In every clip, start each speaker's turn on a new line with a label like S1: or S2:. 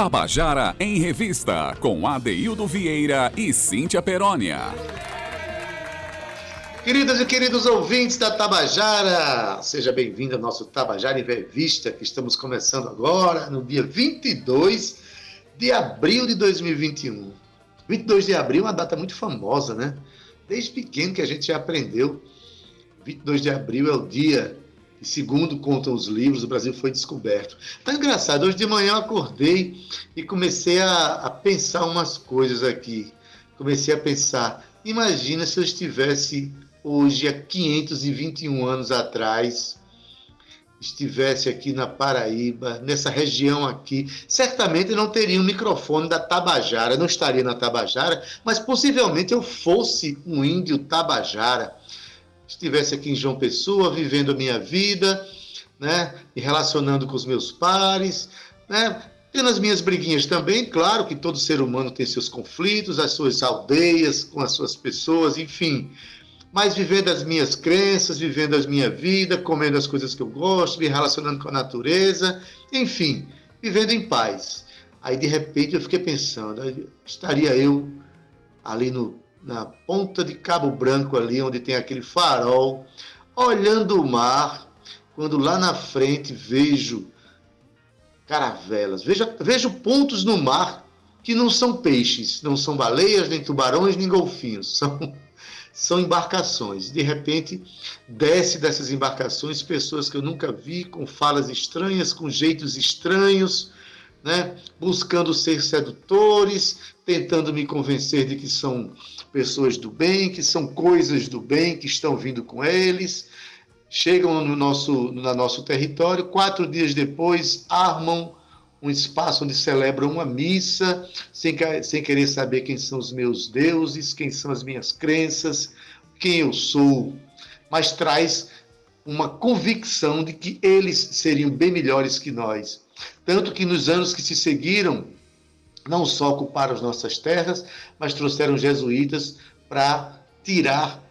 S1: Tabajara em Revista, com Adeildo Vieira e Cíntia Perónia.
S2: Queridas e queridos ouvintes da Tabajara, seja bem-vindo ao nosso Tabajara em Revista, que estamos começando agora, no dia 22 de abril de 2021. 22 de abril é uma data muito famosa, né? Desde pequeno que a gente já aprendeu. 22 de abril é o dia e segundo contam os livros, o Brasil foi descoberto. Tá engraçado, hoje de manhã eu acordei e comecei a, a pensar umas coisas aqui. Comecei a pensar, imagina se eu estivesse hoje, há 521 anos atrás, estivesse aqui na Paraíba, nessa região aqui, certamente não teria um microfone da Tabajara, não estaria na Tabajara, mas possivelmente eu fosse um índio Tabajara estivesse aqui em João Pessoa, vivendo a minha vida, né, e relacionando com os meus pares, né, tendo as minhas briguinhas também, claro que todo ser humano tem seus conflitos, as suas aldeias com as suas pessoas, enfim, mas vivendo as minhas crenças, vivendo a minha vida, comendo as coisas que eu gosto, me relacionando com a natureza, enfim, vivendo em paz. Aí de repente eu fiquei pensando, estaria eu ali no na ponta de Cabo Branco, ali onde tem aquele farol, olhando o mar, quando lá na frente vejo caravelas, vejo, vejo pontos no mar que não são peixes, não são baleias, nem tubarões, nem golfinhos, são, são embarcações. De repente, desce dessas embarcações pessoas que eu nunca vi, com falas estranhas, com jeitos estranhos, né? buscando ser sedutores, tentando me convencer de que são pessoas do bem, que são coisas do bem que estão vindo com eles, chegam no nosso, no nosso território, quatro dias depois armam um espaço onde celebram uma missa, sem, sem querer saber quem são os meus deuses, quem são as minhas crenças, quem eu sou, mas traz uma convicção de que eles seriam bem melhores que nós. Tanto que nos anos que se seguiram, não só ocuparam as nossas terras, mas trouxeram jesuítas para tirar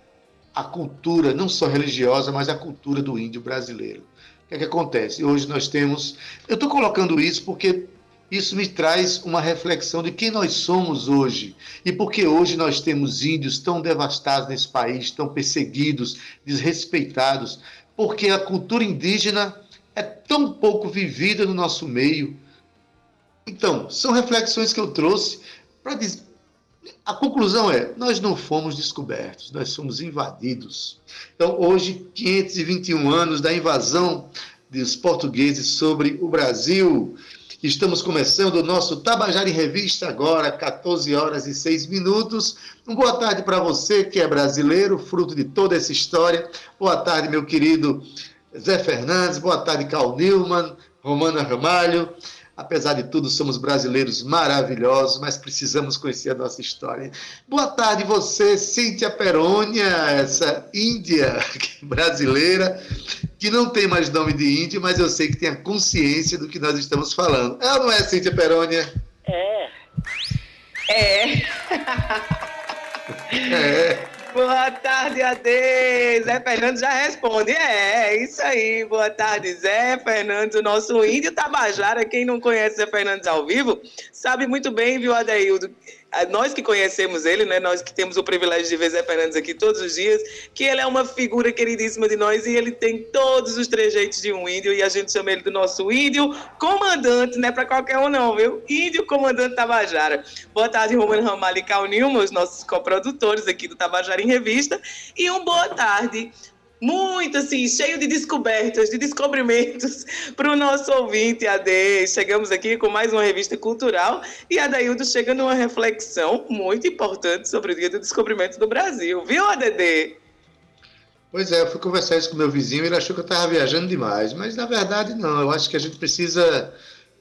S2: a cultura, não só religiosa, mas a cultura do índio brasileiro. O que, é que acontece? Hoje nós temos. Eu estou colocando isso porque isso me traz uma reflexão de quem nós somos hoje e porque hoje nós temos índios tão devastados nesse país, tão perseguidos, desrespeitados, porque a cultura indígena é tão pouco vivida no nosso meio então, são reflexões que eu trouxe para dizer. A conclusão é: nós não fomos descobertos, nós somos invadidos. Então, hoje, 521 anos da invasão dos portugueses sobre o Brasil. Estamos começando o nosso Tabajara em Revista agora, 14 horas e 6 minutos. Uma boa tarde para você que é brasileiro, fruto de toda essa história. Boa tarde, meu querido Zé Fernandes. Boa tarde, Carl Newman, Romana Ramalho. Apesar de tudo, somos brasileiros maravilhosos, mas precisamos conhecer a nossa história. Boa tarde, você, Cíntia Perônia, essa índia brasileira, que não tem mais nome de índio, mas eu sei que tem a consciência do que nós estamos falando. É ou não é, Cíntia Perônia?
S3: É. É.
S2: é.
S3: Boa tarde, Ade. Zé Fernandes já responde. É, é isso aí. Boa tarde, Zé Fernandes, o nosso índio Tabajara. Quem não conhece Zé Fernandes ao vivo, sabe muito bem, viu, Adeildo, nós que conhecemos ele, né, nós que temos o privilégio de ver Zé Fernandes aqui todos os dias, que ele é uma figura queridíssima de nós e ele tem todos os trejeitos de um índio e a gente chama ele do nosso índio comandante, não é para qualquer um não, viu? Índio comandante Tabajara. Boa tarde, Romano Ramalho e Cal Nilma, os nossos coprodutores aqui do Tabajara em Revista, e um boa tarde muito assim, cheio de descobertas, de descobrimentos para o nosso ouvinte, AD. Chegamos aqui com mais uma revista cultural e a Daildo chega numa reflexão muito importante sobre o Dia do Descobrimento do Brasil, viu, ADD?
S2: Pois é, eu fui conversar isso com meu vizinho, ele achou que eu estava viajando demais, mas na verdade não, eu acho que a gente precisa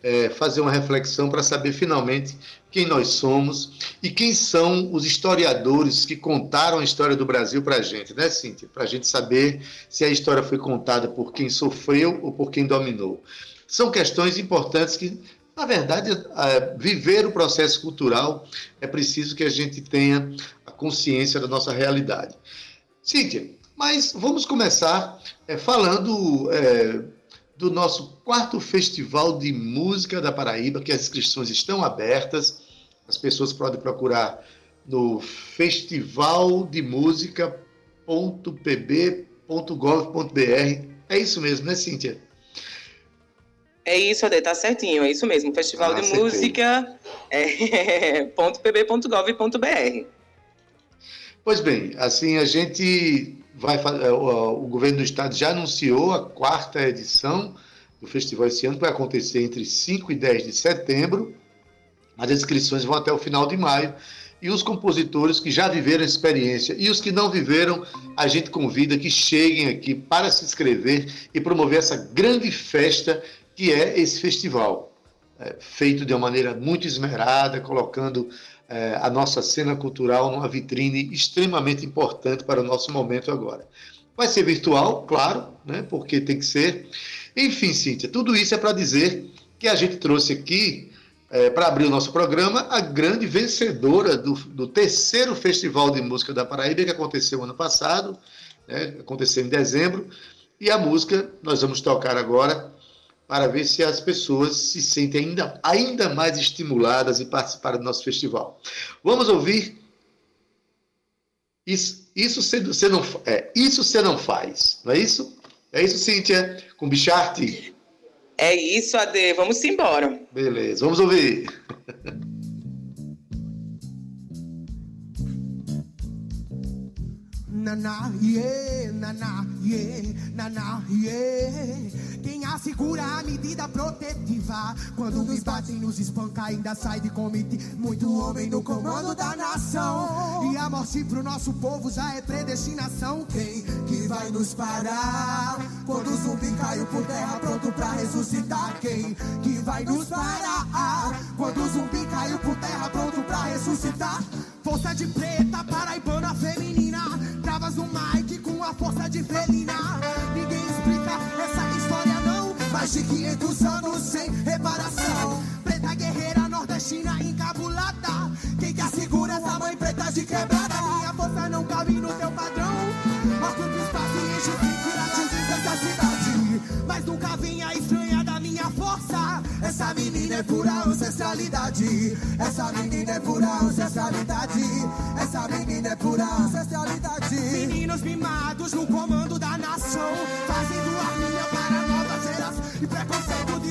S2: é, fazer uma reflexão para saber finalmente quem nós somos e quem são os historiadores que contaram a história do Brasil para a gente, né, Cíntia? Para a gente saber se a história foi contada por quem sofreu ou por quem dominou. São questões importantes que, na verdade, é, viver o processo cultural é preciso que a gente tenha a consciência da nossa realidade. Cíntia, mas vamos começar é, falando.
S4: Do nosso quarto Festival de Música da Paraíba, que as inscrições estão abertas. As pessoas podem procurar no festivaldemusica.pb.gov.br. É isso mesmo, né, Cíntia?
S3: É isso, Ade, tá certinho, é isso mesmo. Festival ah, de Música é, .pb.gov.br.
S4: Pois bem, assim a gente vai é, o, governo do estado já anunciou a quarta edição do festival esse ano, que vai acontecer entre 5 e 10 de setembro. As inscrições vão até o final de maio. E os compositores que já viveram a experiência e os que não viveram, a gente convida que cheguem aqui para se inscrever e promover essa grande festa que é esse festival, é, feito de uma maneira muito esmerada, colocando é, a nossa cena cultural numa vitrine extremamente importante para o nosso momento agora. Vai ser virtual, claro, né, porque tem que ser. Enfim, Cíntia, tudo isso é para dizer que a gente trouxe aqui, é, para abrir o nosso programa, a grande vencedora do, do, terceiro Festival de Música da Paraíba, que aconteceu ano passado, né, aconteceu em dezembro, e a música nós vamos tocar agora para ver se as pessoas se sentem ainda, ainda mais estimuladas e participar do nosso festival. Vamos ouvir. Isso, isso você não, é, isso você não faz, não é isso? É isso, Cíntia? Com Bicharte?
S3: É isso, Ade. Vamos embora.
S4: Beleza, vamos ouvir. Nana, yeah, nana, yeah, nana, yeah. Quem assegura a medida protetiva. Quando nos batem, nos espanca, ainda sai de comitê Muito homem no comando da nação. E a morte pro nosso povo já é predestinação. Quem que vai nos parar? Quando o zumbi caiu por terra pronto pra ressuscitar. Quem que vai nos parar? Quando o zumbi caiu por terra pronto pra ressuscitar. Força de preta, paraibana feminina. Travas no mic com a força de felina Mais de 500 anos sem reparação Preta guerreira nordestina encabulada Quem que assegura essa mãe preta de quebrada Minha força não cabe no teu padrão Ocupa espaço e enche o dessa cidade Mas nunca vinha estranha da minha força essa menina é pura ancestralidade. Essa menina é pura ancestralidade. Essa menina é pura ancestralidade. Meninos mimados no comando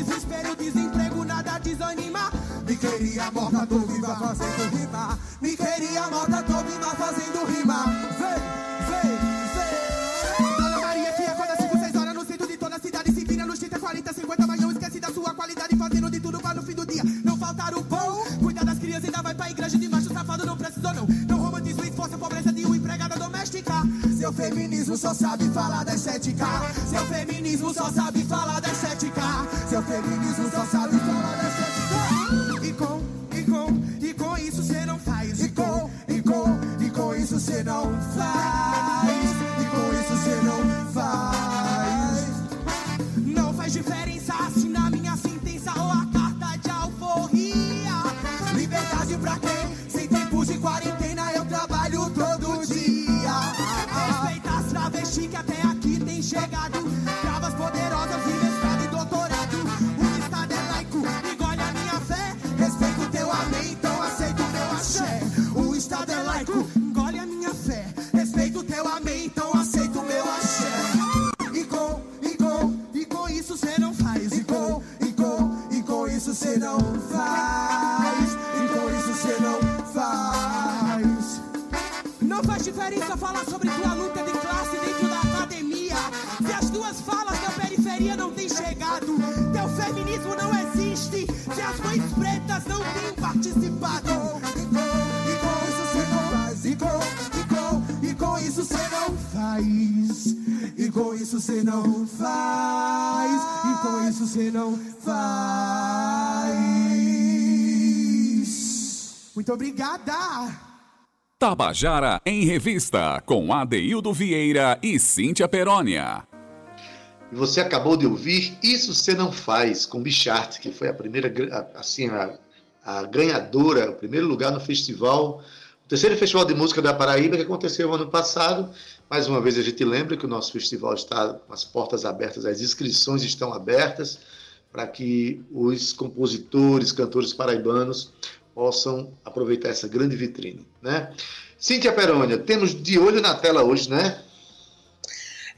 S4: desespero, desemprego, nada desanima. Me queria morta, tô viva fazendo rima. Me queria morta, tô viva fazendo rima. Vem, vem, vem. Dona Maria, que acorda 5, 6 horas no centro de toda a cidade. Se vira nos 30, 40, 50, mas não esquece da sua qualidade. Fazendo de tudo para no fim do dia não faltar o pão. Cuidar das crianças, ainda vai pra igreja de macho safado, não precisou não. Não romantismo e esforço a pobreza de uma empregada doméstica. Seu feminismo só sabe falar da estética. Seu feminismo só sabe falar da estética. Muito obrigada.
S1: Tabajara em Revista, com Adeildo Vieira e Cíntia Perónia.
S4: E você acabou de ouvir Isso Você Não Faz, com Bichart, que foi a primeira, assim, a, a ganhadora, o primeiro lugar no festival
S2: O terceiro Festival de Música da Paraíba, que aconteceu ano passado. Mais uma vez a gente lembra que o nosso festival está com as portas abertas, as inscrições estão abertas para que os compositores, cantores paraibanos possam aproveitar essa grande vitrine. Né? Cíntia Perônia, temos de olho na tela hoje, né?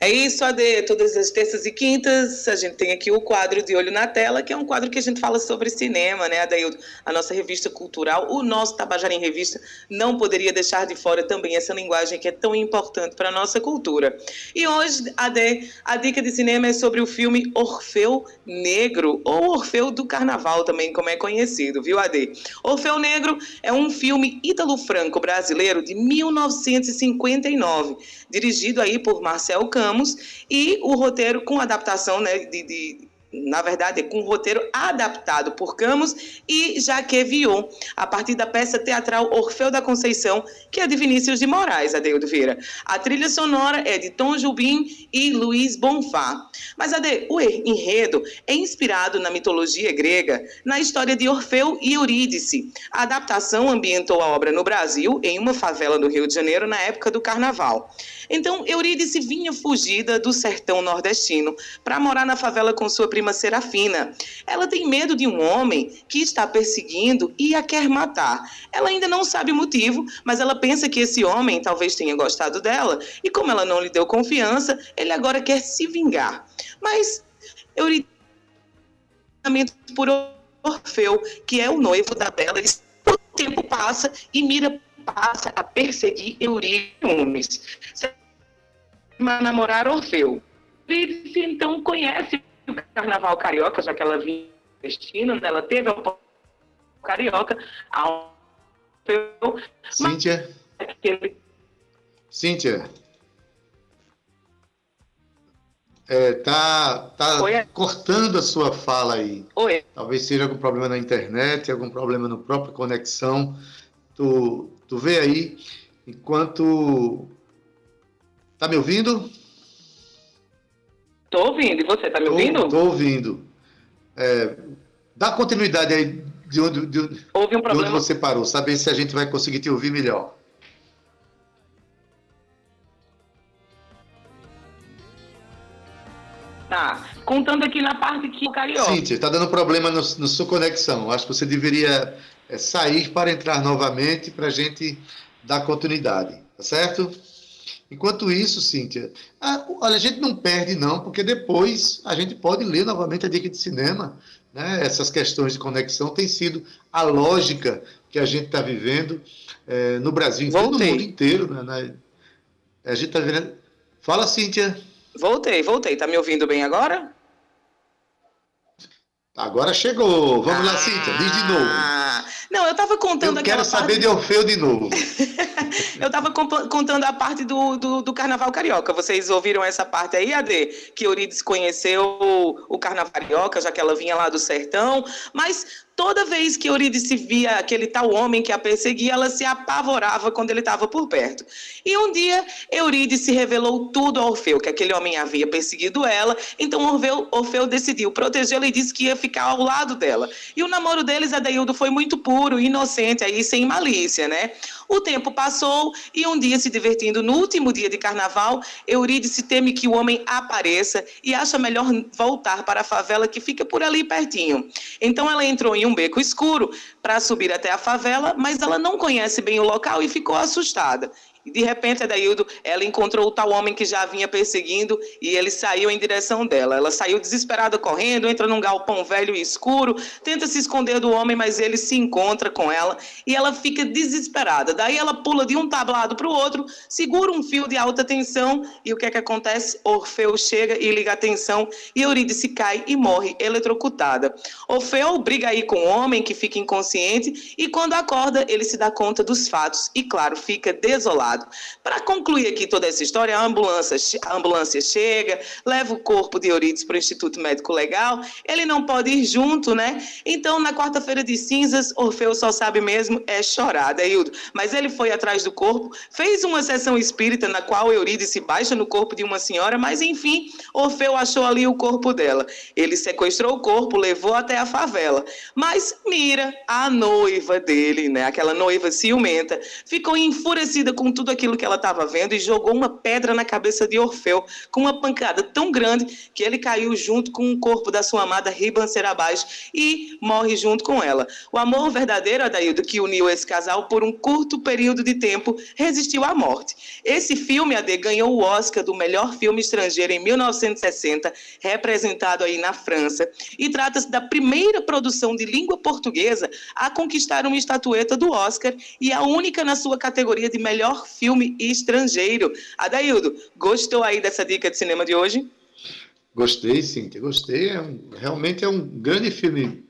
S3: É isso, Ade. Todas as terças e quintas a gente tem aqui o quadro de Olho na Tela, que é um quadro que a gente fala sobre cinema, né, Adaildo? A nossa revista cultural, o nosso Tabajara em Revista, não poderia deixar de fora também essa linguagem que é tão importante para a nossa cultura. E hoje, Ade, a dica de cinema é sobre o filme Orfeu Negro, ou Orfeu do Carnaval também, como é conhecido, viu, Ade? Orfeu Negro é um filme ítalo-franco-brasileiro de 1959, dirigido aí por Marcel Campos, E o roteiro com adaptação né, de, de na verdade, com um roteiro adaptado por Camus e Jacques Vion, a partir da peça teatral Orfeu da Conceição, que é de Vinícius de Moraes, Adeildo Vieira. A trilha sonora é de Tom Jubim e Luiz Bonfá. Mas, Ade, o enredo é inspirado na mitologia grega, na história de Orfeu e Eurídice. A adaptação ambientou a obra no Brasil, em uma favela do Rio de Janeiro, na época do Carnaval. Então, Eurídice vinha fugida do sertão nordestino para morar na favela com sua prima Serafina. Ela tem medo de um homem que está perseguindo e a quer matar. Ela ainda não sabe o motivo, mas ela pensa que esse homem talvez tenha gostado dela e, como ela não lhe deu confiança, ele agora quer se vingar. Mas Eurídice por Orfeu, que é o noivo da Bela, o tempo passa e Mira passa a perseguir Eurídice namorar Orfeu. Eurídice, então, conhece o carnaval carioca, já que ela vinha investindo, né? ela teve o carioca. Ao...
S2: Cíntia? Aquele... Cíntia? É, tá tá Oi? cortando a sua fala aí.
S3: Oi.
S2: Talvez seja algum problema na internet, algum problema no próprio conexão. Tu, tu vê aí, enquanto Tá me ouvindo?
S3: Tô ouvindo. E você, tá me ouvindo?
S2: Tô, ouvindo. É, dá continuidade aí de onde, de,
S3: Houve um problema.
S2: de onde você parou, saber se a gente vai conseguir te ouvir melhor.
S3: Tá. Contando aqui na parte que o carioca.
S2: Cíntia, está dando problema no sua conexão. Acho que você deveria é, sair para entrar novamente para a gente dar continuidade. Tá certo? Enquanto isso, Cíntia, a, olha, a gente não perde, não, porque depois a gente pode ler novamente a dica de cinema. Né? Essas questões de conexão têm sido a lógica que a gente está vivendo é, no Brasil, no mundo inteiro. Né? né? A gente está vendo. Fala, Cíntia.
S3: Voltei, voltei. Tá me ouvindo bem agora?
S2: Agora chegou. Vamos ah, lá, Cíntia, diz de novo.
S3: Não, eu estava contando
S2: Eu quero saber parte... de Orfeu de novo.
S3: eu estava contando a parte do, do, do, Carnaval Carioca. Vocês ouviram essa parte aí, Ade? Que Eurides conheceu o, o Carnaval Carioca, já que ela vinha lá do sertão. Mas Toda vez que Eurídice via aquele tal homem que a perseguia, ela se apavorava quando ele estava por perto. E um dia, Eurídice revelou tudo a Orfeu, que aquele homem havia perseguido ela, então Orfeu, Orfeu decidiu protegê-la e disse que ia ficar ao lado dela. E o namoro deles, Adeildo, foi muito puro, inocente, aí sem malícia, né? O tempo passou e um dia, se divertindo no último dia de carnaval, Eurídice teme que o homem apareça e acha melhor voltar para a favela que fica por ali pertinho. Então ela entrou em um beco escuro para subir até a favela, mas ela não conhece bem o local e ficou assustada. E de repente, Adaildo, ela encontrou o tal homem que já vinha perseguindo e ele saiu em direção dela. Ela saiu desesperada correndo, entra num galpão velho e escuro, tenta se esconder do homem, mas ele se encontra com ela e ela fica desesperada. Daí ela pula de um tablado para o outro, segura um fio de alta tensão e o que é que acontece? Orfeu chega e liga a tensão e Eurídice cai e morre eletrocutada. Orfeu briga aí com o homem que fica inconsciente e quando acorda ele se dá conta dos fatos e, claro, fica desolado. Lado. Para concluir aqui toda essa história, a ambulância, a ambulância chega, leva o corpo de Euridice para o Instituto Médico Legal, ele não pode ir junto, né? Então, na quarta-feira de cinzas, Orfeu só sabe mesmo é chorar, Deildo. Mas ele foi atrás do corpo, fez uma sessão espírita na qual Eurídice baixa no corpo de uma senhora, mas enfim, Orfeu achou ali o corpo dela. Ele sequestrou o corpo, levou até a favela. Mas Mira, a noiva dele, né, aquela noiva ciumenta, ficou enfurecida com tudo aquilo que ela estava vendo e jogou uma pedra na cabeça de Orfeu com uma pancada tão grande que ele caiu junto com o corpo da sua amada ribanceira abaixo e morre junto com ela. O amor verdadeiro, Adaildo, que uniu esse casal por um curto período de tempo, resistiu à morte. Esse filme, Ade, ganhou o Oscar do melhor filme estrangeiro em 1960, representado aí na França, e trata-se da primeira produção de língua portuguesa a conquistar uma estatueta do Oscar e a única na sua categoria de melhor filme estrangeiro. Adaildo, gostou aí dessa dica de cinema de hoje?
S2: Gostei, sim, gostei. É um, realmente é um grande filme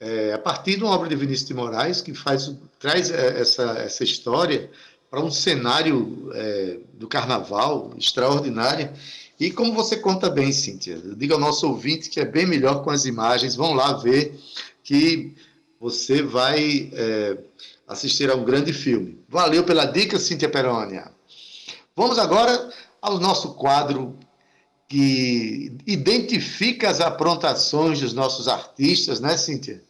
S2: é, a partir de uma obra de Vinícius de Moraes que faz traz é, essa, essa história para um cenário é, do carnaval extraordinário. E como você conta bem, Cíntia, diga ao nosso ouvinte que é bem melhor com as imagens. Vão lá ver que você vai é, assistir a um grande filme. Valeu pela dica, Cíntia Perônia. Vamos agora ao nosso quadro que identifica as aprontações dos nossos artistas, né, Cíntia?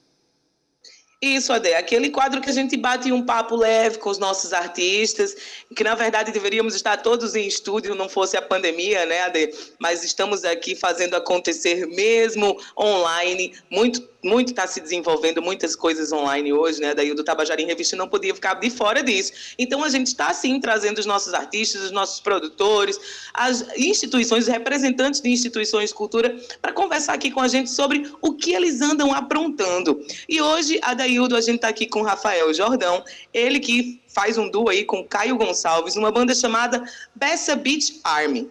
S3: Isso, Ade, aquele quadro que a gente bate um papo leve com os nossos artistas, que na verdade deveríamos estar todos em estúdio, não fosse a pandemia, né, Ade? Mas estamos aqui fazendo acontecer mesmo online, muito muito está se desenvolvendo, muitas coisas online hoje, né? Daí o do Tabajara em Revista não podia ficar de fora disso. Então a gente está sim trazendo os nossos artistas, os nossos produtores, as instituições, os representantes de instituições de cultura, para conversar aqui com a gente sobre o que eles andam aprontando. E hoje, a Daildo, a gente está aqui com o Rafael Jordão, ele que faz um duo aí com Caio Gonçalves, uma banda chamada Bessa Beach Army.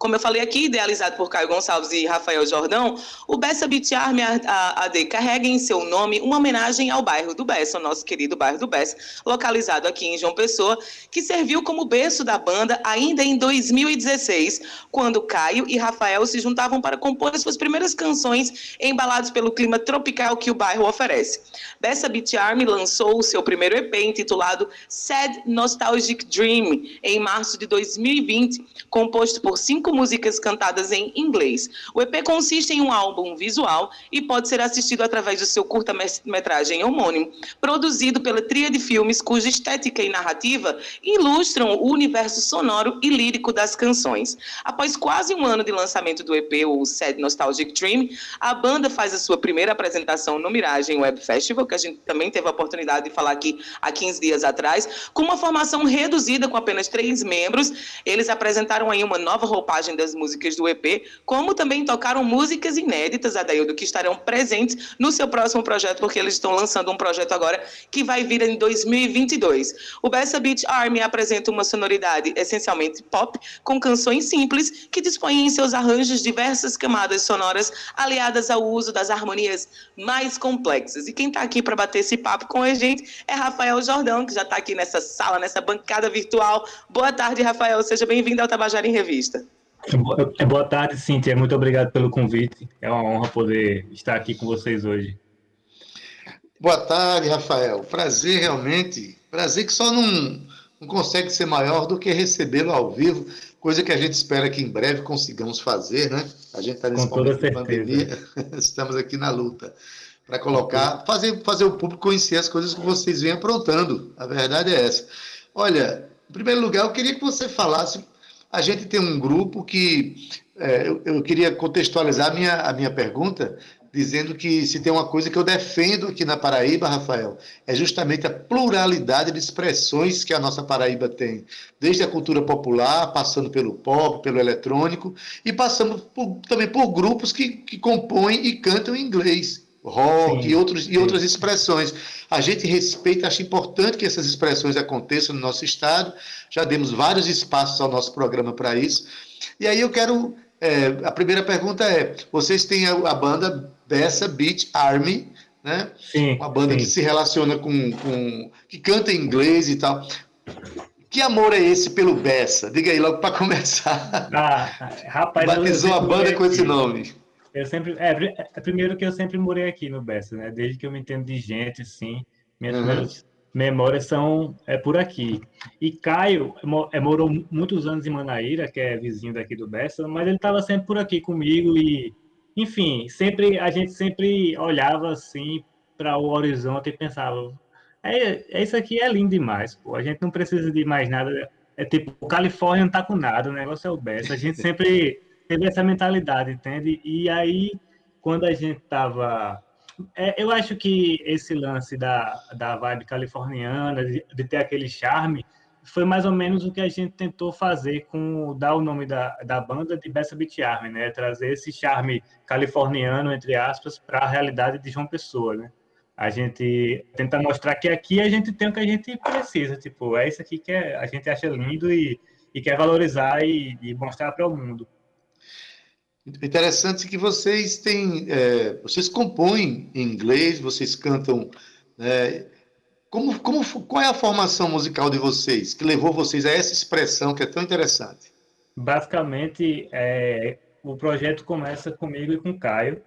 S3: Como eu falei aqui, idealizado por Caio Gonçalves e Rafael Jordão, o Bessa Beach Army AD carrega em seu nome uma homenagem ao bairro do Bessa, o nosso querido bairro do Bessa, localizado aqui em João Pessoa, que serviu como berço da banda ainda em 2016, quando Caio e Rafael se juntavam para compor as suas primeiras canções embalados pelo clima tropical que o bairro oferece. Bessa Beach Army lançou o seu primeiro EP intitulado Sad Nostalgic Dream em março de 2020, composto por cinco cinco músicas cantadas em inglês. O EP consiste em um álbum visual e pode ser assistido através do seu curta-metragem homônimo, produzido pela tria de filmes cuja estética e narrativa ilustram o universo sonoro e lírico das canções. Após quase um ano de lançamento do EP, o Sad Nostalgic Dream, a banda faz a sua primeira apresentação no Miragem Web Festival, que a gente também teve a oportunidade de falar aqui há 15 dias atrás, com uma formação reduzida com apenas três membros. Eles apresentaram aí uma nova roupagem das músicas do EP, como também tocaram músicas inéditas, Adaildo, que estarão presentes no seu próximo projeto, porque eles estão lançando um projeto agora que vai vir em 2022. O Bessa Beach Army apresenta uma sonoridade essencialmente pop, com canções simples que dispõem em seus arranjos diversas camadas sonoras aliadas ao uso das harmonias mais complexas. E quem está aqui para bater esse papo com a gente é Rafael Jordão, que já está aqui nessa sala, nessa bancada virtual. Boa tarde, Rafael. Seja bem-vindo ao Tabajara em Revista.
S5: É, boa tarde, Cíntia. Muito obrigado pelo convite. É uma honra poder estar aqui com vocês hoje.
S2: Boa tarde, Rafael. Prazer realmente. Prazer que só não, não consegue ser maior do que recebê-lo ao vivo, coisa que a gente espera que em breve consigamos fazer, né? A gente está nesse
S5: com momento de pandemia,
S2: estamos aqui na luta para colocar, fazer, fazer o público conhecer as coisas que vocês vêm aprontando. A verdade é essa. Olha, em primeiro lugar, eu queria que você falasse a gente tem um grupo que. É, eu, eu, queria contextualizar a minha, a minha pergunta dizendo que se tem uma coisa que eu defendo aqui na Paraíba, Rafael, é justamente a pluralidade de expressões que a nossa Paraíba tem, desde a cultura popular, passando pelo pop, pelo eletrônico, e passando por, também por grupos que, que compõem e cantam em inglês rock sim, e, outros, e outras expressões. A gente respeita, acha importante que essas expressões aconteçam no nosso estado. Já demos vários espaços ao nosso programa para isso. E aí eu quero. É, a primeira pergunta é: vocês têm a, a banda Bessa Beach Army, né? Sim, uma banda sim. que se relaciona com, com. que canta em inglês e tal. Que amor é esse pelo Bessa? Diga aí logo para começar.
S5: Ah, rapaz,
S2: Batizou a banda com esse nome.
S5: Eu sempre, é, é, primeiro que eu sempre morei aqui no Bessa, né? Desde que eu me entendo de gente, assim, minhas uhum. memórias são é por aqui. E Caio é, morou muitos anos em Manaíra, que é vizinho daqui do Bessa, mas ele estava sempre por aqui comigo e, enfim, sempre a gente sempre olhava assim para o horizonte e pensava, é, é, isso aqui é lindo demais, pô. A gente não precisa de mais nada. É tipo, o Califórnia não tá com nada, o negócio é o best. A gente sempre teve essa mentalidade, entende? E aí, quando a gente tava. É, eu acho que esse lance da, da vibe californiana, de, de, ter aquele charme, foi mais ou menos o que a gente tentou fazer com dar o nome da, da banda de Bessa Beat Army, né? Trazer esse charme californiano, entre aspas, para a realidade de João Pessoa, né? a gente tenta mostrar que aqui a gente tem o que a gente precisa, tipo, é isso aqui que é, a gente acha lindo e, e quer valorizar e, e mostrar para o mundo.
S2: Interessante que vocês têm, é, vocês compõem em inglês, vocês cantam, né, como, como, qual é a formação musical de vocês que levou vocês a essa expressão que é tão interessante?
S5: Basicamente, é, o projeto começa comigo e com o Caio,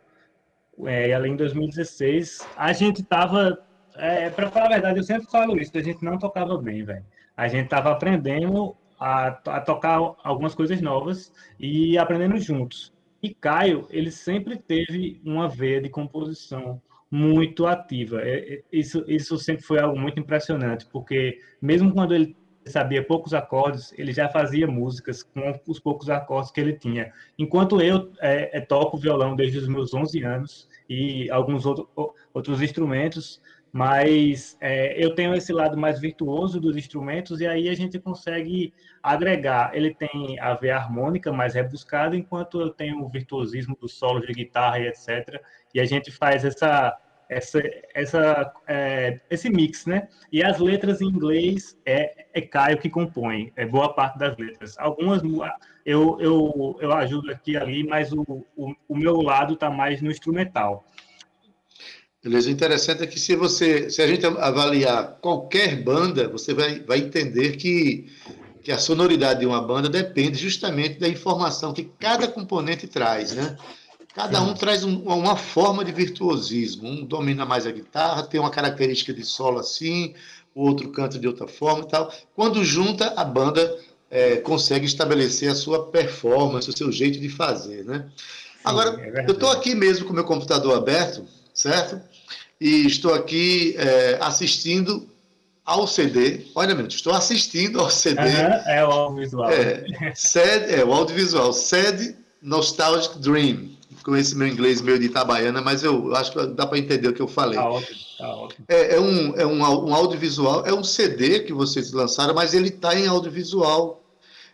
S5: é, além de 2016, a gente estava, é, para falar a verdade, eu sempre falo isso, a gente não tocava bem, velho. A gente estava aprendendo a, a, tocar algumas coisas novas e aprendendo juntos. E Caio, ele sempre teve uma veia de composição muito ativa. É, é, isso, isso sempre foi algo muito impressionante, porque mesmo quando ele sabia poucos acordes, ele já fazia músicas com os poucos acordes que ele tinha. Enquanto eu é, é, toco violão desde os meus 11 anos e alguns outro, outros instrumentos, mas é, eu tenho esse lado mais virtuoso dos instrumentos e aí a gente consegue agregar. Ele tem a veia harmônica mais rebuscada, enquanto eu tenho o virtuosismo dos solos de guitarra e etc. E a gente faz essa essa, essa, é, esse mix, né? E as letras em inglês é, é Caio que compõe, é boa parte das letras. Algumas eu, eu, eu ajudo aqui ali, mas o, o, o meu lado está mais no instrumental.
S2: Beleza, o interessante é que se você, se a gente avaliar qualquer banda, você vai, vai entender que, que a sonoridade de uma banda depende justamente da informação que cada componente traz, né? Cada um traz um, uma forma de virtuosismo. Um domina mais a guitarra, tem uma característica de solo assim, o outro canta de outra forma e tal. Quando junta, a banda é, consegue estabelecer a sua performance, o seu jeito de fazer, né? Agora, é eu estou aqui mesmo com o meu computador aberto, certo? E estou aqui é, assistindo ao CD. Olha, meu, estou assistindo ao CD. Uhum,
S5: é o audiovisual.
S2: É, é o audiovisual. SED Nostalgic Dream com esse meu inglês meio de Itabaiana, mas eu acho que dá para entender o que eu falei. Tá ótimo, tá ótimo. É, é, um, é um, um audiovisual, é um CD que vocês lançaram, mas ele está em audiovisual.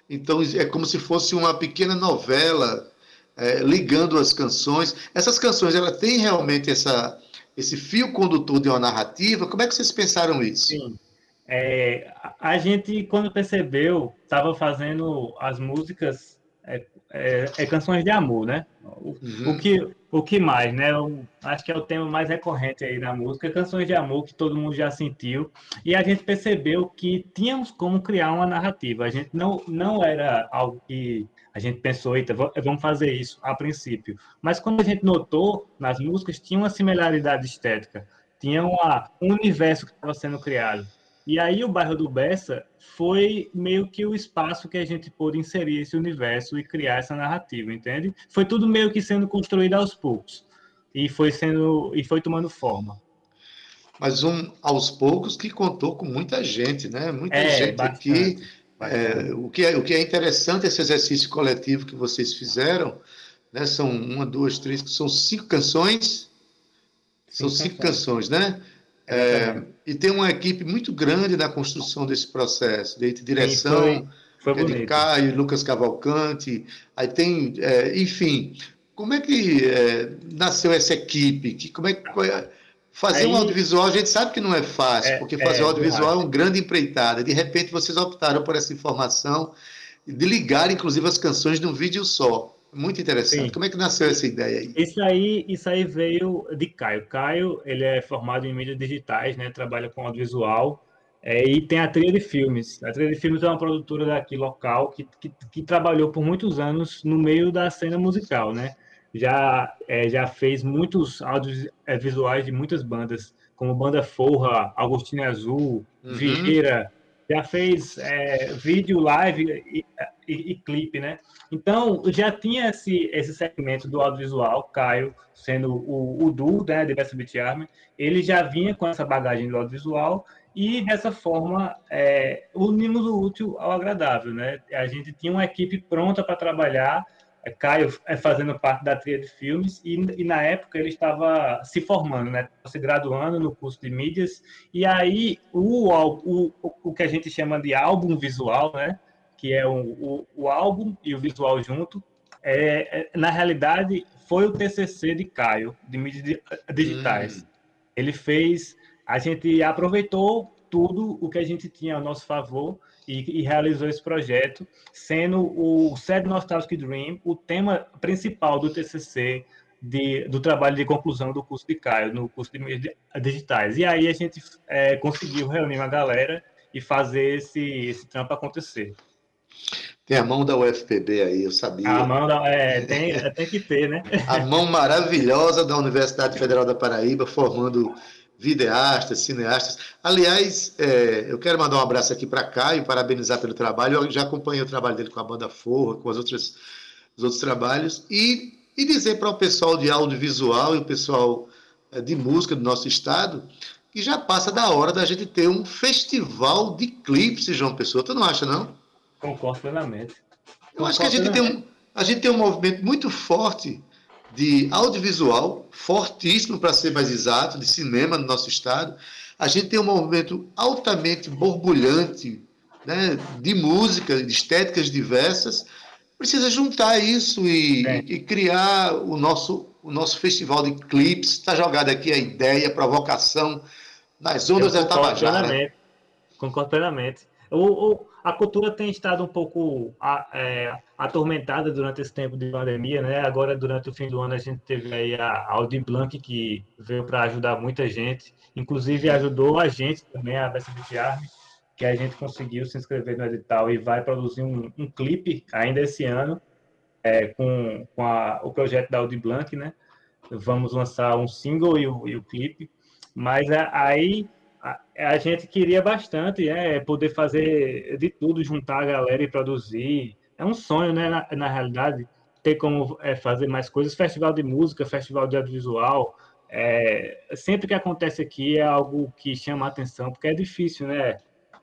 S2: Então é como se fosse uma pequena novela é, ligando as canções. Essas canções, ela tem realmente essa, esse fio condutor de uma narrativa? Como é que vocês pensaram isso?
S5: Sim. É, a gente, quando percebeu, estava fazendo as músicas é, é, é, canções de amor, né? O, uhum. o, que, o que mais, né? Eu acho que é o tema mais recorrente aí na música, canções de amor que todo mundo já sentiu. E a gente percebeu que tínhamos como criar uma narrativa. A gente não, não era algo que a gente pensou, eita, vamos fazer isso a princípio. Mas quando a gente notou nas músicas, tinha uma similaridade estética, tinha uma, um universo que estava sendo criado. E aí o bairro do Bessa foi meio que o espaço que a gente pôde inserir esse universo e criar essa narrativa, entende? Foi tudo meio que sendo construído aos poucos e foi sendo e foi tomando forma.
S2: Mas um aos poucos que contou com muita gente, né? Muita é, gente bastante, aqui. É, o, que é, o que é interessante esse exercício coletivo que vocês fizeram, né? São uma, duas, três, são cinco canções. São cinco canções, né? É, e tem uma equipe muito grande na construção desse processo, de direção, foi, foi de Caio, Lucas Cavalcante, aí tem, é, enfim, como é que é, nasceu essa equipe? Que, como é que fazer aí, um audiovisual? A gente sabe que não é fácil, é, porque fazer é, audiovisual é um grande empreitada. De repente vocês optaram por essa informação de ligar, inclusive, as canções num vídeo só. Muito interessante. Sim. Como é que nasceu essa ideia aí?
S5: Isso aí, isso aí veio de Caio. Caio, ele é formado em mídias digitais, né? Trabalha com audiovisual É, e tem a Trilha de Filmes. A Trilha de Filmes é uma produtora daqui local que, que, que trabalhou por muitos anos no meio da cena musical, né? Já, é, já fez muitos áudios é, visuais de muitas bandas, como Banda Forra, Agostinho Azul, uhum. Vieira, já fez é, vídeo, live e, e, e, clipe, né? Então, já tinha esse, esse segmento do audiovisual, Caio, sendo o, o Du, né, de Best Beat Army, ele já vinha com essa bagagem do audiovisual e, dessa forma, é, unimos o útil ao agradável, né? A gente tinha uma equipe pronta para trabalhar, Caio é fazendo parte da trilha de filmes e, e, na época ele estava se formando, né, se graduando no curso de mídias e aí o, o, o que a gente chama de álbum visual, né, que é o, o, o álbum e o visual junto, é, é, na realidade foi o TCC de Caio de mídias digitais. Hum. Ele fez, a gente aproveitou tudo o que a gente tinha ao nosso favor e, e, realizou esse projeto, sendo o Sad Nostalgic Dream o tema principal do TCC, de, do trabalho de conclusão do curso de Caio, no curso de mídias digitais. E aí a gente é, conseguiu reunir uma galera e fazer esse, esse trampo acontecer.
S2: Tem a mão da UFPB aí, eu sabia.
S5: A mão da, é, tem, tem que ter, né?
S2: a mão maravilhosa da Universidade Federal da Paraíba, formando videastas, cineastas. Aliás, é, eu quero mandar um abraço aqui para Caio, parabenizar pelo trabalho. Eu já acompanhei o trabalho dele com a banda Forra, com as outras, os outros trabalhos. E, e dizer para o pessoal de audiovisual e o pessoal é, de música do nosso estado que já passa da hora da gente ter um festival de clipes, João Pessoa. Tu não acha, não?
S5: Concordo plenamente.
S2: Eu acho que a gente, tem um, a gente tem um movimento muito forte de audiovisual, fortíssimo para ser mais exato, de cinema no nosso estado. A gente tem um movimento altamente borbulhante né, de música, de estéticas diversas. Precisa juntar isso e, é. e criar o nosso, o nosso festival de clipes. Está jogada aqui a ideia, a provocação nas ondas da Tabajara.
S5: Concordo plenamente. O, o, a cultura tem estado um pouco é, atormentada durante esse tempo de pandemia, né? Agora, durante o fim do ano, a gente teve aí a Audi Blanc, que veio para ajudar muita gente, inclusive ajudou a gente também, a BSBT Army, que a gente conseguiu se inscrever no edital e vai produzir um, um clipe ainda esse ano, é, com, com a, o projeto da Audi Blanc, né? Vamos lançar um single e o, e o clipe, mas é, aí a, a, gente queria bastante é, poder fazer de tudo, juntar a galera e produzir. É um sonho, né, na, na realidade, ter como é, fazer mais coisas. Festival de música, festival de audiovisual, é, sempre que acontece aqui é algo que chama a atenção, porque é difícil, né?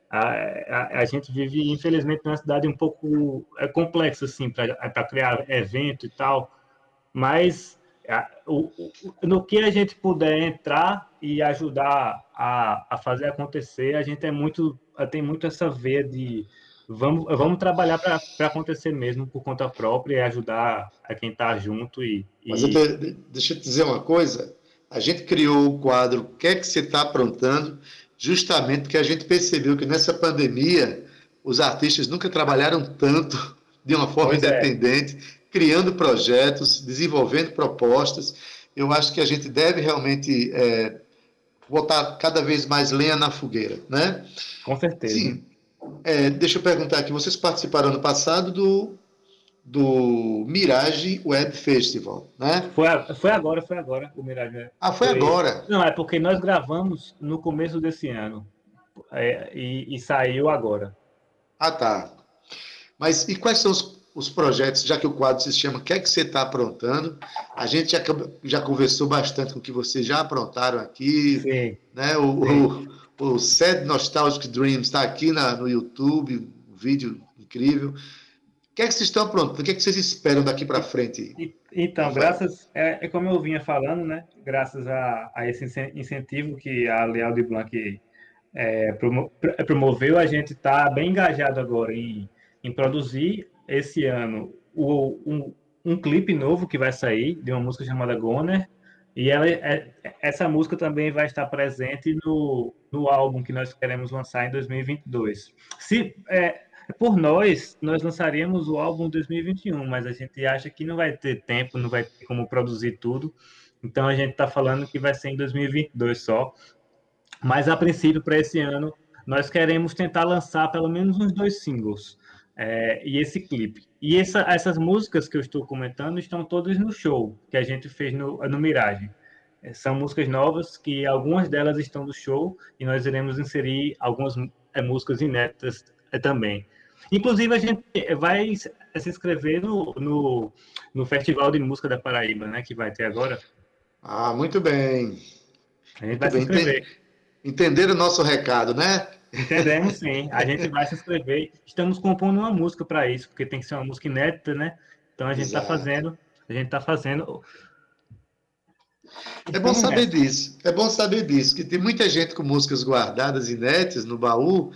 S5: A, a, a gente vive, infelizmente, numa cidade um pouco é, complexa, assim, para criar evento e tal, mas o, o, no que a gente puder entrar e ajudar a, a fazer acontecer, a gente é muito, tem muito essa veia de vamos, vamos trabalhar para acontecer mesmo por conta própria e ajudar a quem está junto. E,
S2: e... Mas eu, deixa eu te dizer uma coisa: a gente criou o quadro O que é que você está aprontando? Justamente porque a gente percebeu que nessa pandemia os artistas nunca trabalharam tanto de uma forma pois é. independente, é. criando projetos, desenvolvendo propostas. Eu acho que a gente deve realmente é, botar cada vez mais lenha na fogueira, né?
S5: Com certeza. Sim.
S2: É, deixa eu perguntar aqui, vocês participaram no passado do, do Mirage Web Festival, né?
S5: Foi, foi agora, foi agora o Mirage.
S2: Ah, foi, foi, agora?
S5: Não, é porque nós gravamos no começo desse ano é, e, e saiu agora.
S2: Ah, tá. Mas e quais são os os projetos, já que o quadro se chama O que é que você está aprontando? A gente já, já conversou bastante com o que vocês já aprontaram aqui. Sim. Né? O, Sim. o, o Sad Nostalgic Dreams está aqui na, no YouTube, um vídeo incrível. O que é que vocês estão aprontando? O que é que vocês esperam daqui para frente?
S5: Então, graças, é, é, como eu vinha falando, né? Graças a, a esse incentivo que a Leal de Blanc é, promoveu, a gente está bem engajado agora em, em produzir esse ano o, um, um clipe novo que vai sair de uma música chamada Goner. E ela, é, essa música também vai estar presente no, no álbum que nós queremos lançar em 2022. Se, é, por nós, nós lançaríamos o álbum em 2021, mas a gente acha que não vai ter tempo, não vai ter como produzir tudo. Então a gente está falando que vai ser em 2022 só. Mas a princípio, para esse ano, nós queremos tentar lançar pelo menos uns dois singles é, e esse clipe. E essa, essas músicas que eu estou comentando estão todas no show que a gente fez no, no Mirage. É, são músicas novas que algumas delas estão no show e nós iremos inserir algumas é, músicas inéditas é, também. Inclusive, a gente vai se inscrever no, no, no, Festival de Música da Paraíba, né? Que vai ter agora.
S2: Ah, muito bem.
S5: A gente vai se inscrever.
S2: Entenderam o nosso recado, né?
S5: Entendemos sim. A gente vai se inscrever. Estamos compondo uma música para isso, porque tem que ser uma música inédita, né? Então a gente está fazendo. A gente está fazendo.
S2: É bom saber disso. É bom saber disso, que tem muita gente com músicas guardadas, inéditas, no baú,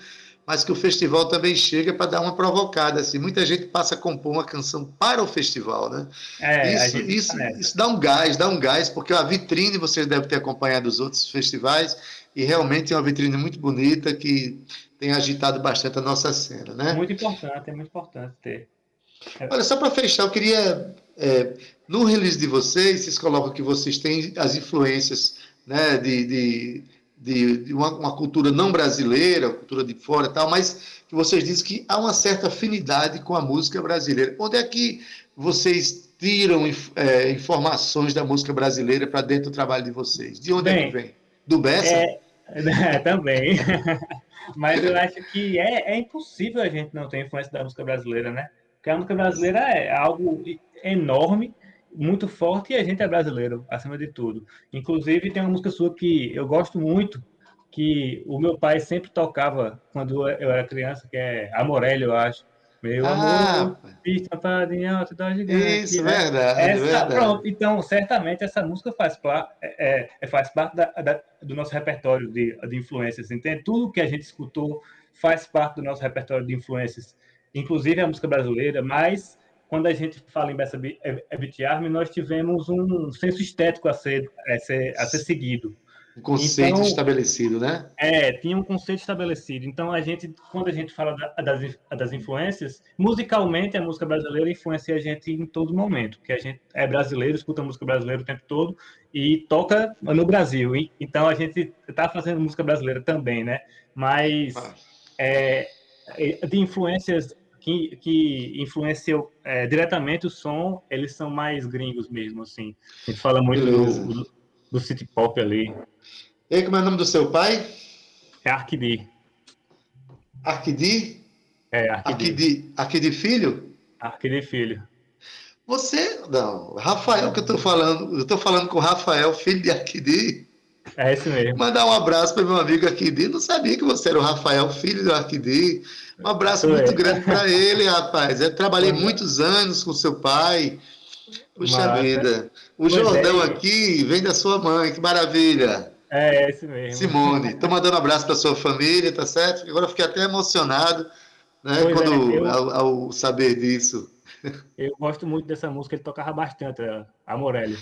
S2: mas que o festival também chega para dar uma provocada. Assim. Muita gente passa a compor uma canção para o festival, né? É, isso, isso, isso dá um gás, dá um gás, porque a vitrine você deve ter acompanhado os outros festivais e realmente é uma vitrine muito bonita que tem agitado bastante a nossa cena, né?
S5: Muito importante, é muito importante ter.
S2: Olha, só para fechar, eu queria. É, no release de vocês, vocês colocam que vocês têm as influências né, de, de, de, de uma, uma, cultura não brasileira, cultura de fora e tal, mas que vocês dizem que há uma certa afinidade com a música brasileira. Onde é que vocês tiram é, informações da música brasileira para dentro do trabalho de vocês? De onde Bem, é que vem? Do Bessa? É,
S5: é, também. Mas eu acho que é, é impossível a gente não ter influência da música brasileira, né? Porque a música brasileira é algo enorme, muito forte, e a gente é brasileiro, acima de tudo. Inclusive, tem uma música sua que eu gosto muito, que o meu pai sempre tocava quando eu era criança, que é Amorelli, eu acho. Meu ah, amor, estampado em alto da gigante.
S2: Isso, né? verdade,
S5: essa,
S2: verdade.
S5: Pronto, então, certamente essa música faz, parte, é, é, faz parte da, da, do nosso repertório de, de influências, entende? Tudo que a gente escutou faz parte do nosso repertório de influências, inclusive a música brasileira, mas quando a gente fala em Bessa Beat Army, nós tivemos um senso estético a ser, a ser, a ser seguido.
S2: Um conceito então, estabelecido, né?
S5: É, tinha um conceito estabelecido. Então, a gente, quando a gente fala das, das influências, musicalmente a música brasileira influencia a gente em todo momento, porque a gente é brasileiro, escuta música brasileira o tempo todo e toca no Brasil. Então, a gente está fazendo música brasileira também, né? Mas ah. é, de influências que, que influenciam é, diretamente o som, eles são mais gringos mesmo, assim. A gente fala muito do, do, do city pop ali.
S2: E aí, como é o nome do seu pai?
S5: É Arquidi.
S2: Arquidi?
S5: É, Arquidi.
S2: Arquidi, Filho?
S5: Arquidi Filho.
S2: Você, não, Rafael que eu tô falando, eu tô falando com o Rafael, filho de Arquidi.
S5: É esse mesmo.
S2: Mandar um abraço para meu amigo Arquidi. Não sabia que você era o Rafael, filho do Arquidi. Um abraço muito grande para ele, rapaz. Eu trabalhei muitos anos com seu pai. Puxa Mata. vida. O pois Jordão é. aqui vem da sua mãe, que maravilha.
S5: É, é esse mesmo.
S2: Simone, estou mandando um abraço para sua família, tá certo? Agora fiquei até emocionado né, quando, é, eu, ao, ao, saber disso.
S5: Eu gosto muito dessa música, ele tocava bastante, a Morelli.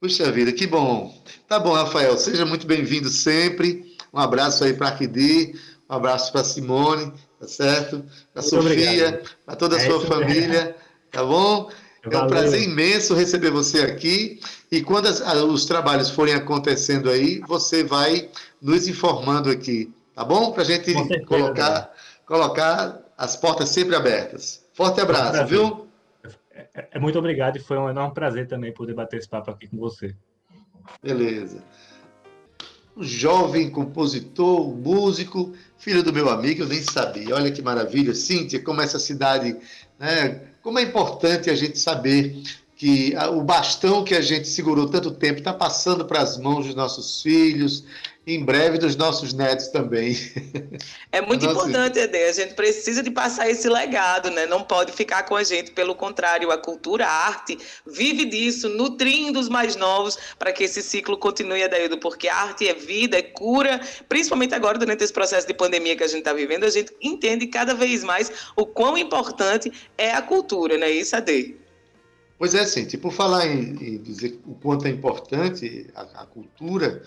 S2: Puxa vida, que bom. Tá bom, Rafael, seja muito bem-vindo sempre. Um abraço aí para a Arquidi, um abraço para Simone, tá certo? Para Sofia, para toda a é sua família, tá bom? É um prazer imenso receber você aqui. E quando as, os trabalhos forem acontecendo aí, você vai nos informando aqui, tá bom? Para a gente certeza, colocar, colocar as portas sempre abertas. Forte abraço, viu?
S5: É, é, muito obrigado e foi um enorme prazer também poder bater esse papo aqui com você.
S2: Beleza. Um jovem compositor, músico, filho do meu amigo, eu nem sabia. Olha que maravilha, Cíntia, como essa cidade né, como é importante a gente saber que o bastão que a gente segurou tanto tempo está passando para as mãos dos nossos filhos, em breve dos nossos netos também.
S3: É muito Nossa. importante, Ede. A gente precisa de passar esse legado, né? Não pode ficar com a gente. Pelo contrário, a cultura, a arte vive disso, nutrindo os mais novos para que esse ciclo continue, Adeildo, porque a arte é vida, é cura. Principalmente agora, durante esse processo de pandemia que a gente está vivendo, a gente entende cada vez mais o quão importante é a cultura, né? Isso, Ade.
S2: Pois é, sim. Tipo, falar em, em dizer o quanto é importante a, a cultura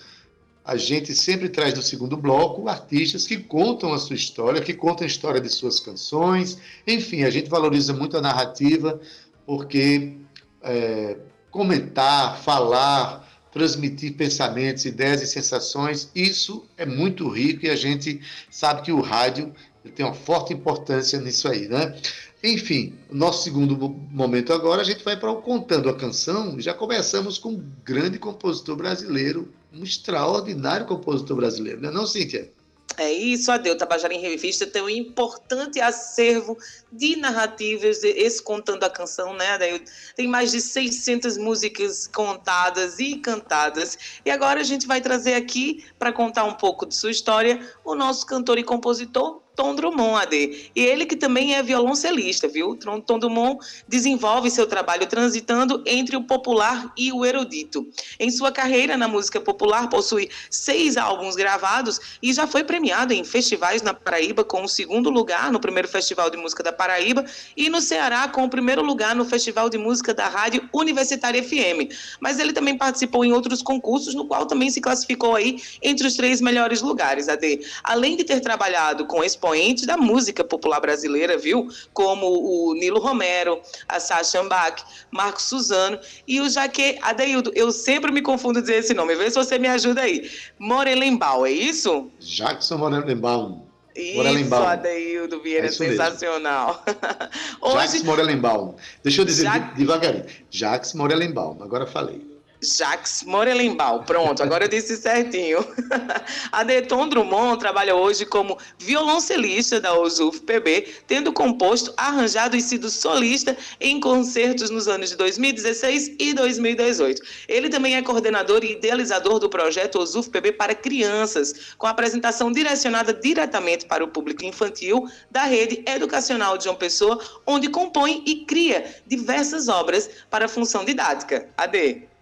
S2: a gente sempre traz no segundo bloco artistas que contam a sua história, que contam a história de suas canções. Enfim, a gente valoriza muito a narrativa, porque é, comentar, falar, transmitir pensamentos, ideias e sensações. Isso é muito rico e a gente sabe que o rádio tem uma forte importância nisso aí, né? Enfim, nosso segundo momento agora, a gente vai para o Contando a Canção. Já começamos com um grande compositor brasileiro, um extraordinário compositor brasileiro, não é não, Cíntia?
S3: É isso, Adeu. Tabajara em Revista tem um importante acervo de narrativas, esse Contando a Canção, né, Adeu? Tem mais de 600 músicas contadas e cantadas. E agora a gente vai trazer aqui, para contar um pouco de sua história, o nosso cantor e compositor Tom Drummond. E ele que também é violoncelista, viu? Tom Drummond desenvolve seu trabalho transitando entre o popular e o erudito. Em sua carreira na música popular, possui seis álbuns gravados e já foi premiado em festivais na Paraíba com o segundo lugar no primeiro Festival de Música da Paraíba e no Ceará com o primeiro lugar no Festival de Música da Rádio Universitária FM. Mas ele também participou em outros concursos, no qual também se classificou aí entre os três melhores lugares, AD. Além de ter trabalhado com esse expoentes da música popular brasileira, viu? Como o Nilo Romero, a Sacha Ambach, Marcos Suzano e o Jaque Adeildo. Eu sempre me confundo dizer esse nome. Vê se você me ajuda aí. Morelenbaum, é isso?
S2: Jackson Morelenbaum.
S3: Isso. Adeildo Vieira, é sensacional.
S2: Hoje... Jax Morelenbaum. Deixa eu dizer devagarinho. Jax Morelenbaum, agora falei.
S3: Jacques Morelenbaum. Pronto, agora eu disse certinho. a Deton Drummond trabalha hoje como violoncelista da OSUF PB, tendo composto, arranjado e sido solista em concertos nos anos de 2016 e 2018. Ele também é coordenador e idealizador do projeto OSUF PB para crianças, com apresentação direcionada diretamente para o público infantil da rede educacional de João Pessoa, onde compõe e cria diversas obras para função didática. AD.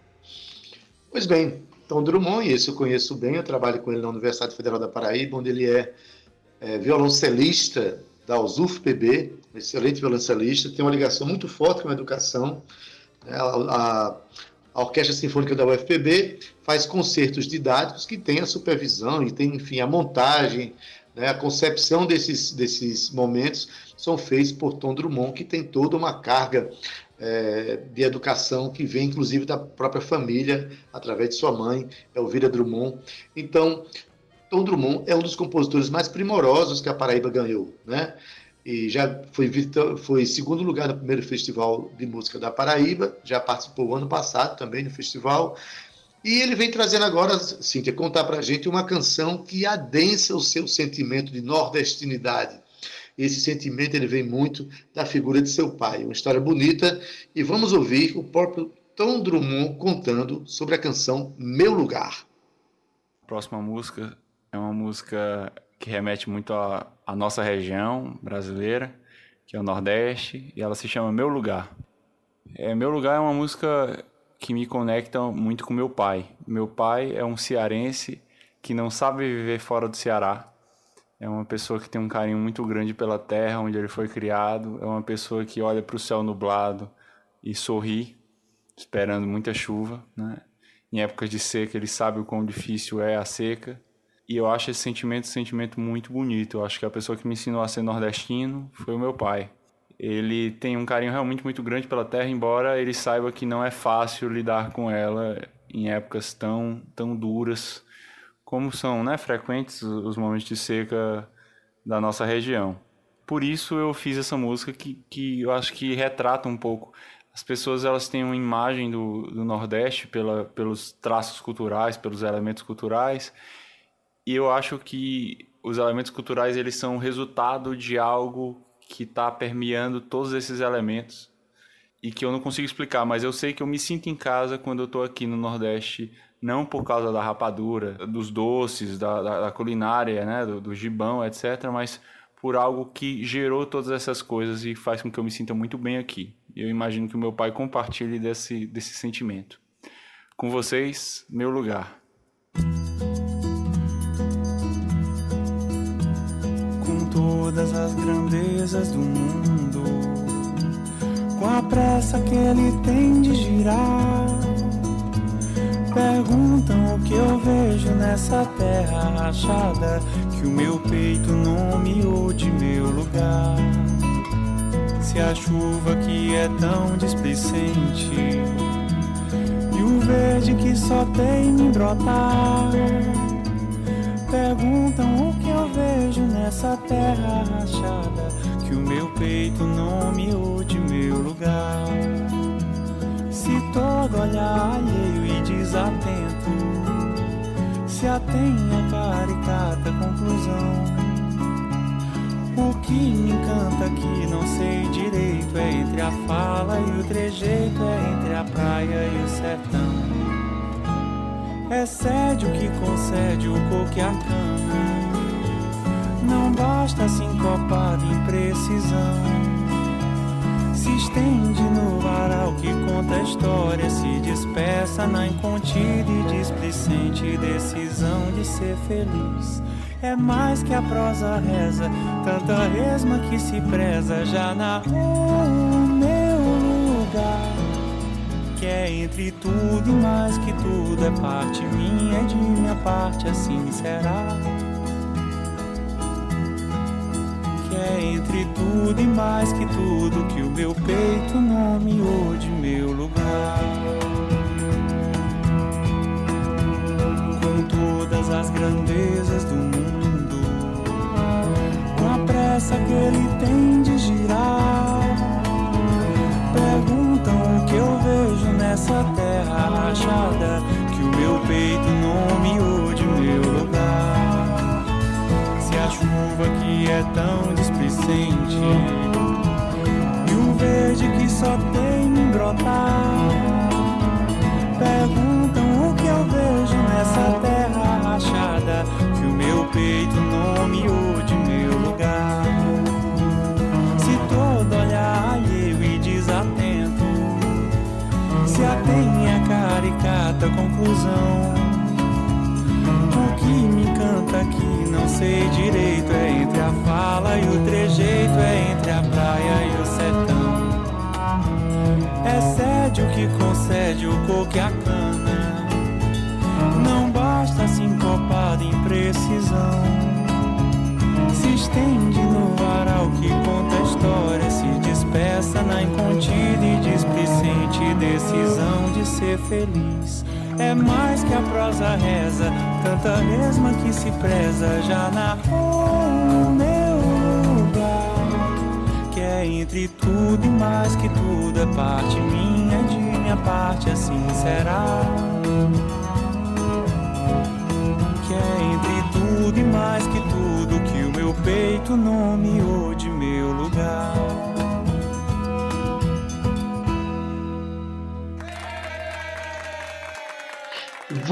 S2: Pois bem, Tom Drummond, esse eu conheço bem, eu trabalho com ele na Universidade Federal da Paraíba, onde ele é, é violoncelista da USUF-PB, excelente violoncelista, tem uma ligação muito forte com a educação. Né? A, a, a, Orquestra Sinfônica da UFPB faz concertos didáticos que tem a supervisão e tem, enfim, a montagem, né? a concepção desses, desses momentos são feitos por Tom Drummond, que tem toda uma carga é, de educação que vem, inclusive, da própria família, através de sua mãe, Elvira Drummond. Então, Tom Drummond é um dos compositores mais primorosos que a Paraíba ganhou, né? E já foi, foi segundo lugar no primeiro Festival de Música da Paraíba, já participou ano passado também no festival. E ele vem trazendo agora, Cíntia, contar para a gente uma canção que adensa o seu sentimento de nordestinidade esse sentimento ele vem muito da figura de seu pai. Uma história bonita e vamos ouvir o próprio Tom Drummond contando sobre a canção Meu Lugar.
S6: A próxima música é uma música que remete muito à, à nossa região brasileira, que é o Nordeste, e ela se chama Meu Lugar. É, Meu Lugar é uma música que me conecta muito com meu pai. Meu pai é um cearense que não sabe viver fora do Ceará é uma pessoa que tem um carinho muito grande pela terra onde ele foi criado, é uma pessoa que olha para o céu nublado e sorri, esperando muita chuva, né? Em épocas de seca, ele sabe o quão difícil é a seca. E eu acho esse sentimento um sentimento muito bonito. Eu acho que a pessoa que me ensinou a ser nordestino foi o meu pai. Ele tem um carinho realmente muito grande pela terra, embora ele saiba que não é fácil lidar com ela em épocas tão, tão duras como são né, frequentes os momentos de seca da nossa região. Por isso eu fiz essa música que, que eu acho que retrata um pouco. As pessoas elas têm uma imagem do, do Nordeste pela, pelos traços culturais, pelos elementos culturais, e eu acho que os elementos culturais eles são resultado de algo que está permeando todos esses elementos e que eu não consigo explicar, mas eu sei que eu me sinto em casa quando eu estou aqui no Nordeste não por causa da rapadura, dos doces, da, da, da culinária, né, do, do gibão, etc., mas por algo que gerou todas essas coisas e faz com que eu me sinta muito bem aqui. Eu imagino que o meu pai compartilhe desse, desse sentimento. Com vocês, meu lugar.
S7: Com todas as grandezas do mundo, com a pressa que ele tem de girar Perguntam o que eu vejo nessa terra rachada Que o meu peito nomeou de meu lugar Se a chuva que é tão displicente E o verde que só tem em brotar. Perguntam o que eu vejo nessa terra rachada, que o meu peito não me de meu lugar. Se todo olhar alheio e desatento se atém a caricata conclusão. O que me encanta que não sei direito é entre a fala e o trejeito, é entre a praia e o sertão. É sédio que concede o coqueacana. Não basta sincopado imprecisão se estende no varal que conta a história, se dispersa na incontida e displicente decisão de ser feliz. É mais que a prosa reza, tanta resma que se preza, já narrou o meu lugar. Que é entre tudo e mais que tudo, é parte minha, é de minha parte, assim será. É entre tudo e mais que tudo que o meu peito nomeou de meu lugar. Com todas as grandezas do mundo, com a pressa que ele tem de girar, perguntam o que eu vejo nessa terra rachada que o meu peito nomeou chuva que é tão displicente. E o verde que só tem em brotar. Perguntam o que eu vejo nessa terra rachada que o meu peito nomeou de meu lugar. Se todo olhar alheio e desatento se atém a caricata conclusão que me encanta aqui não sei direito. É entre a fala e o trejeito, é entre a praia e o sertão. É sédio que concede o coco e a cana. Não basta sincopada imprecisão. Se estende no varal que conta a história, se dispersa na incontida e displicente decisão de ser feliz é mais que a prosa reza, tanta mesma que se preza já narrou o meu lugar. Que é entre tudo e mais que tudo, é parte minha, de minha parte, assim será. Que é entre tudo e mais que tudo, que o meu peito nomeou de meu lugar.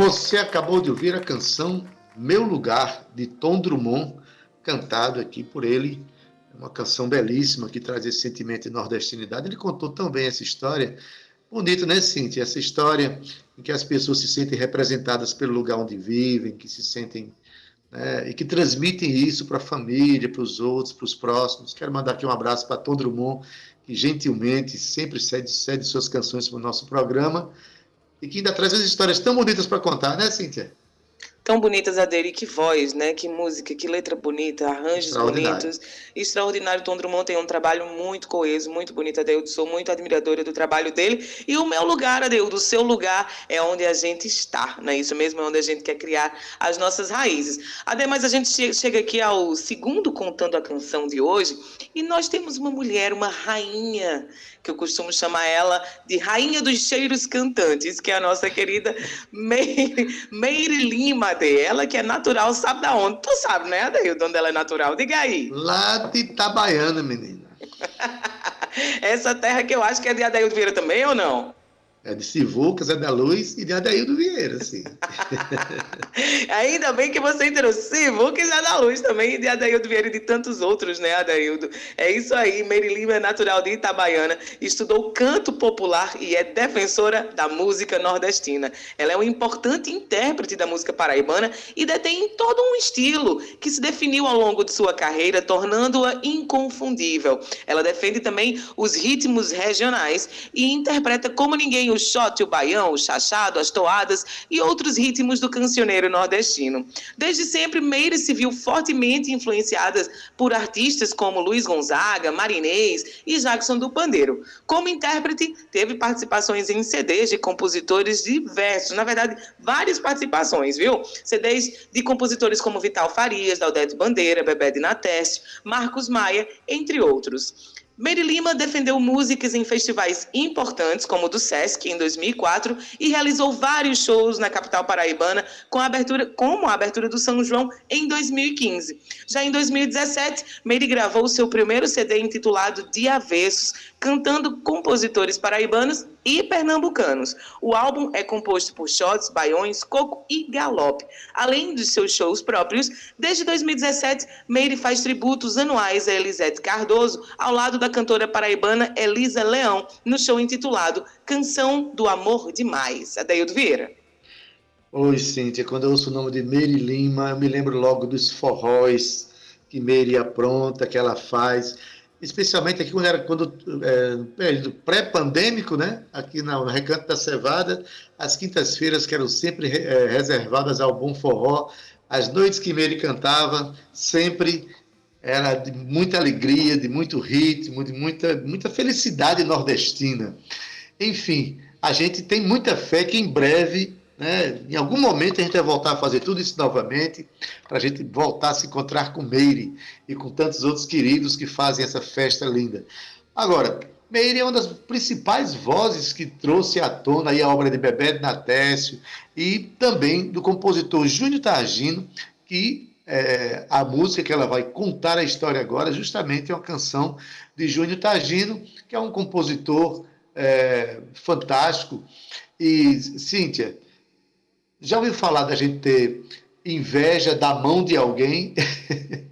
S2: Você acabou de ouvir a canção Meu Lugar, de Tom Drummond, cantado aqui por ele. É uma canção belíssima que traz esse sentimento de nordestinidade. Ele contou também essa história. Bonito, né, Cintia? Essa história em que as pessoas se sentem representadas pelo lugar onde vivem, que se sentem. Né, e que transmitem isso para a família, para os outros, para os próximos. Quero mandar aqui um abraço para Tom Drummond, que gentilmente sempre cede, cede suas canções para o nosso programa e que ainda traz as histórias tão bonitas para contar, né, Cíntia?
S3: Tão bonitas, Aderi, que voz, né? Que música, que letra bonita, arranjos bonitos. Extraordinário. Tom Drummond tem um trabalho muito coeso, muito bonito, Adeildo. Sou muito admiradora do trabalho dele. E o meu lugar, Adeildo, o seu lugar é onde a gente está, não é isso mesmo? É onde a gente quer criar as nossas raízes. Ademais, a gente chega aqui ao segundo Contando a Canção de hoje e nós temos uma mulher, uma rainha que eu costumo chamar ela de Rainha dos Cheiros Cantantes, que é a nossa querida Meire, Meire Lima, de ela que é natural, sabe da onde? Tu sabe, né, Adeildo, onde ela é natural? Diga aí.
S2: Lá de Itabaiana, menina.
S3: Essa terra que eu acho que é de Adeildo Vieira também, ou não?
S2: É de Sivuca, Zé da Luz e de Adaildo Vieira, sim.
S3: Ainda bem que você entrou Sivuca e Zé da Luz também, e de Adaildo Vieira e de tantos outros, né, Adaildo? É isso aí, Mary Lima é natural de Itabaiana, estudou canto popular e é defensora da música nordestina. Ela é um importante intérprete da música paraibana e detém todo um estilo que se definiu ao longo de sua carreira, tornando-a inconfundível. Ela defende também os ritmos regionais e interpreta como ninguém o shot, o baião, o chachado, as toadas e outros ritmos do cancioneiro nordestino. Desde sempre, Meire se viu fortemente influenciada por artistas como Luiz Gonzaga, Marinês e Jackson do Pandeiro. Como intérprete, teve participações em CDs de compositores diversos, na verdade, várias participações, viu? CDs de compositores como Vital Farias, Daldete Bandeira, Bebé de Nateste, Marcos Maia, entre outros. Mary Lima defendeu músicas em festivais importantes, como o do Sesc, em 2004, e realizou vários shows na capital paraibana, com a abertura, como a abertura do São João em 2015. Já em 2017, Mary gravou seu primeiro CD intitulado De Avessos, cantando compositores paraibanos e pernambucanos. O álbum é composto por shots, baiões, coco e galope. Além dos seus shows próprios, desde 2017, Meire faz tributos anuais a Elisete Cardoso, ao lado da cantora paraibana Elisa Leão, no show intitulado Canção do Amor Demais. Adeildo Vieira.
S2: Oi, Cíntia. Quando eu ouço o nome de Meire Lima, eu me lembro logo dos forróis que Meire apronta, que ela faz especialmente aqui quando era quando é, pré-pandêmico, né? Aqui no Recanto da Cevada, as quintas-feiras que eram sempre é, reservadas ao bom forró, as noites que Meire cantava sempre era de muita alegria, de muito ritmo, de muita muita felicidade nordestina. Enfim, a gente tem muita fé que em breve né? Em algum momento a gente vai voltar a fazer tudo isso novamente, para a gente voltar a se encontrar com Meire e com tantos outros queridos que fazem essa festa linda. Agora, Meire é uma das principais vozes que trouxe à tona a obra de Bebeto Natécio e também do compositor Júnior Targino, que é, a música que ela vai contar a história agora justamente é uma canção de Júnior Targino, que é um compositor é, fantástico. E, Cíntia, já ouviu falar da gente ter inveja da mão de alguém?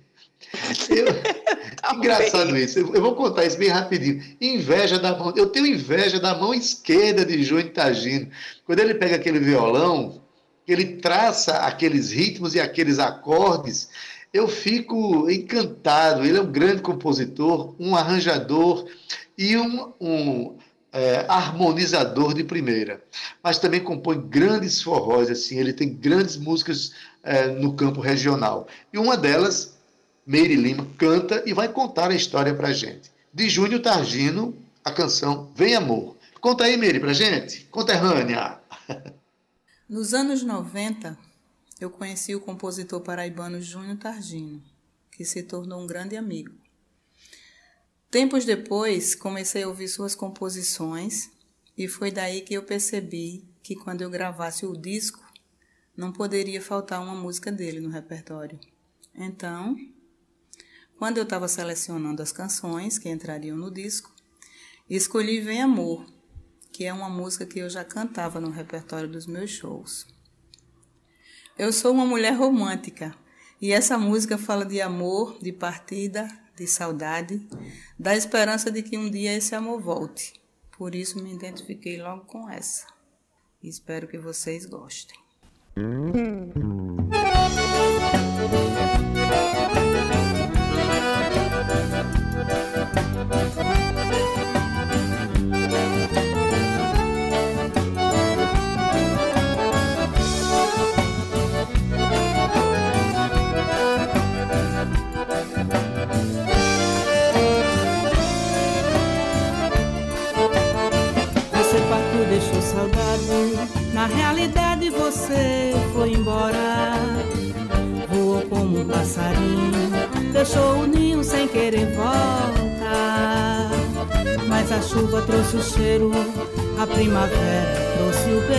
S2: Eu, engraçado isso. Eu vou contar isso bem rapidinho. Inveja da mão. Eu tenho inveja da mão esquerda de Júnior Tagino. Quando ele pega aquele violão, ele traça aqueles ritmos e aqueles acordes, eu fico encantado. Ele é um grande compositor, um arranjador e um, um é, harmonizador de primeira, mas também compõe grandes forróis, assim, ele tem grandes músicas é, no campo regional. E uma delas, Meire Lima, canta e vai contar a história para gente. De Júnior Targino, a canção Vem Amor. Conta aí, Meire, para gente, conterrânea.
S8: Nos anos 90, eu conheci o compositor paraibano Júnior Targino, que se tornou um grande amigo. Tempos depois, comecei a ouvir suas composições e foi daí que eu percebi que quando eu gravasse o disco, não poderia faltar uma música dele no repertório. Então, quando eu estava selecionando as canções que entrariam no disco, escolhi Vem Amor, que é uma música que eu já cantava no repertório dos meus shows. Eu sou uma mulher romântica e essa música fala de amor, de partida, de saudade, da esperança de que um dia esse amor volte. Por isso me identifiquei logo com essa. Espero que vocês gostem.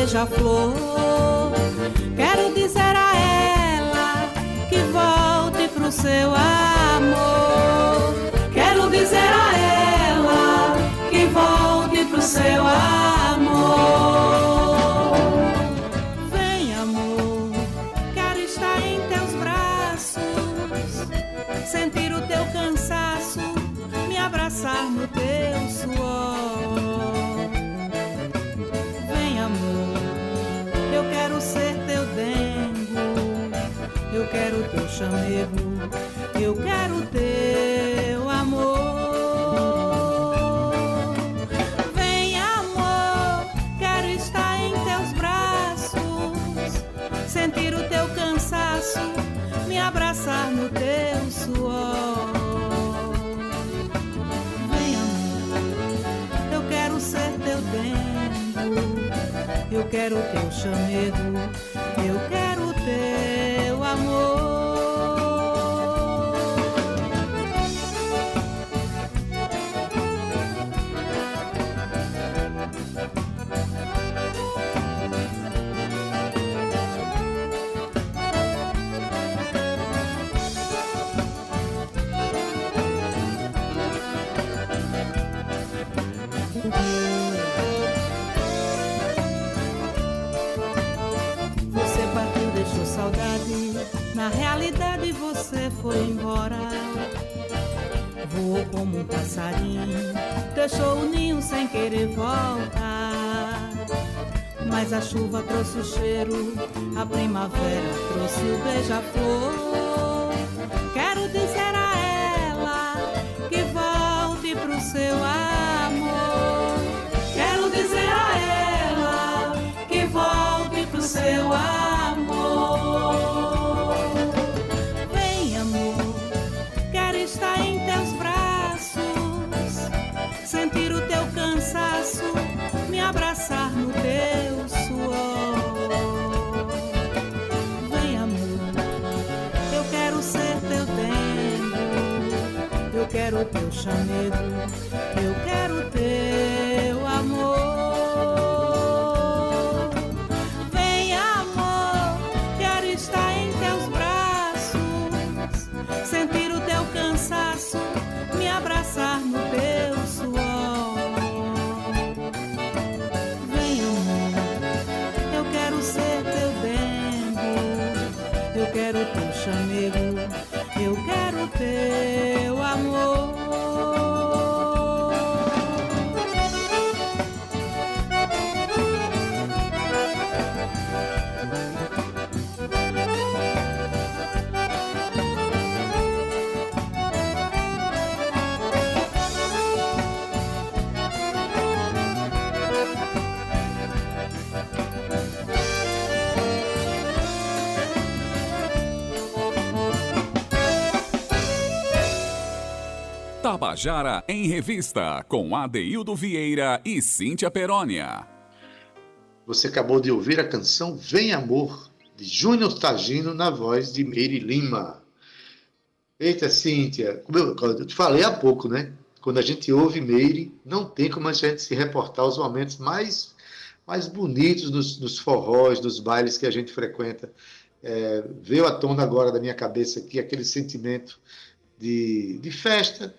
S9: Beija-flor. chamego. Eu quero teu amor. Vem, amor, quero estar em teus braços, sentir o teu cansaço, me abraçar no teu suor. Vem, amor, eu quero ser teu tempo, eu quero teu chamego, eu quero. Deixou o ninho sem querer voltar. Mas a chuva trouxe o cheiro, a primavera trouxe o beija-flor. Quero dizer a ela que volte pro seu amor. Cansaço, me abraçar no teu suor. Vem, amor, eu quero ser teu tempo, eu quero teu chamego, eu quero teu
S1: Tabajara em Revista, com Adeildo Vieira e Cíntia Perónia.
S2: Você acabou de ouvir a canção Vem Amor, de Júnior Tagino, na voz de Meire Lima. Eita, Cíntia, eu, te falei há pouco, né? Quando a gente ouve Meire, não tem como a gente se reportar os momentos mais, mais bonitos dos, dos forrós, dos bailes que a gente frequenta. É, veio à tona agora da minha cabeça aqui aquele sentimento de, de festa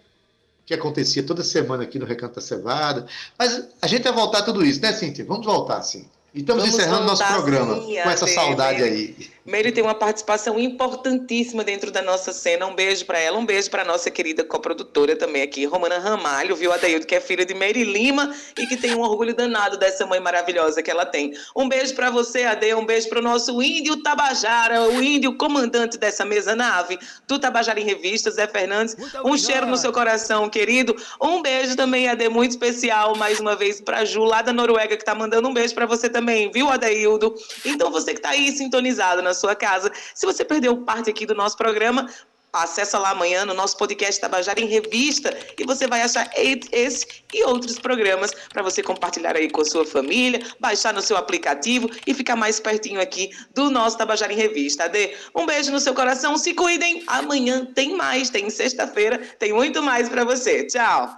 S2: que acontecia toda semana aqui no Recanto da Cevada. Mas a gente vai voltar a tudo isso, né, Cíntia? Vamos voltar, sim. E estamos
S3: Vamos
S2: encerrando nosso programa
S3: sim,
S2: com essa
S3: Ade,
S2: saudade aí.
S3: Meire tem uma participação importantíssima dentro da nossa cena. Um beijo para ela, um beijo para nossa querida coprodutora também aqui, Romana Ramalho, viu, Adaildo, que é filha de Meire Lima e que tem um orgulho danado dessa mãe maravilhosa que ela tem. Um beijo para você, Ade, um beijo para o nosso índio Tabajara, o índio comandante dessa mesa nave do Tabajara em Revista, Zé Fernandes. Um cheiro no seu coração, querido. Um beijo também, Ade, muito especial, mais uma vez, para Ju, lá da Noruega, que tá mandando um beijo para você também, viu, Adaildo? Então, você que tá aí sintonizado na sua casa, se você perdeu parte aqui do nosso programa, Acessa lá amanhã no nosso podcast Tabajara em Revista e você vai achar esse e outros programas para você compartilhar aí com a sua família, baixar no seu aplicativo e ficar mais pertinho aqui do nosso Tabajara em Revista. Ade, um beijo no seu coração, se cuidem. Amanhã tem mais, tem sexta-feira, tem muito mais para você. Tchau.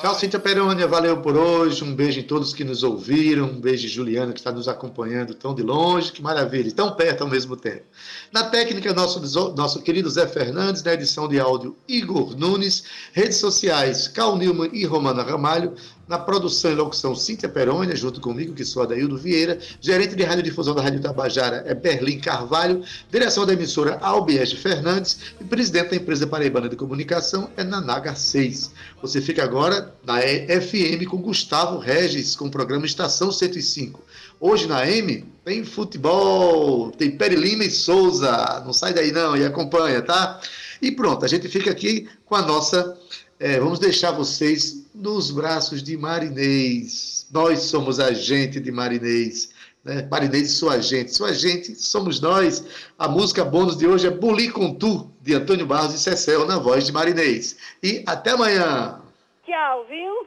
S2: Tchau, Cíntia Perônia, valeu por hoje. Um beijo em todos que nos ouviram. Um beijo, Juliana, que está nos acompanhando tão de longe. Que maravilha, e tão perto ao mesmo tempo. Na técnica, nosso, nosso querido Zé Fernandes. Na edição de áudio, Igor Nunes. Redes sociais, Cal Newman e Romana Ramalho. Na produção e locução, Cíntia Perônia, junto comigo, que sou Adaildo Vieira. Gerente de radiodifusão da Rádio Tabajara é Berlim Carvalho. Direção da emissora, Albiege Fernandes. E presidente da empresa Paraibana de Comunicação é Nanaga 6. Você fica agora na FM com Gustavo Regis, com o programa Estação 105. Hoje na M tem futebol, tem Peri Lima e Souza. Não sai daí não e acompanha, tá? E pronto, a gente fica aqui com a nossa. é, vamos deixar vocês nos braços de Marinês. Nós somos a gente de Marinês. Né? Marinês e sua gente. Sua gente somos nós. A música bônus de hoje é Buli com Tu, de Antônio Barros e Cecel, na voz de Marinês. E até amanhã.
S10: Tchau, viu?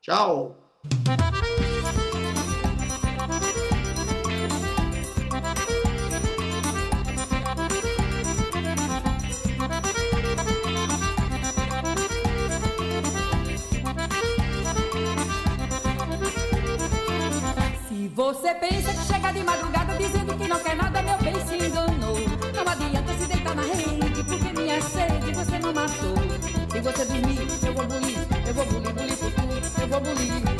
S2: Tchau.
S11: Você pensa que chega de madrugada dizendo que não quer nada, meu bem se enganou. Não adianta se deitar na rede, porque minha sede você não matou. Se você dormir, eu vou bulir, eu vou bulir, bulir por eu vou bulir.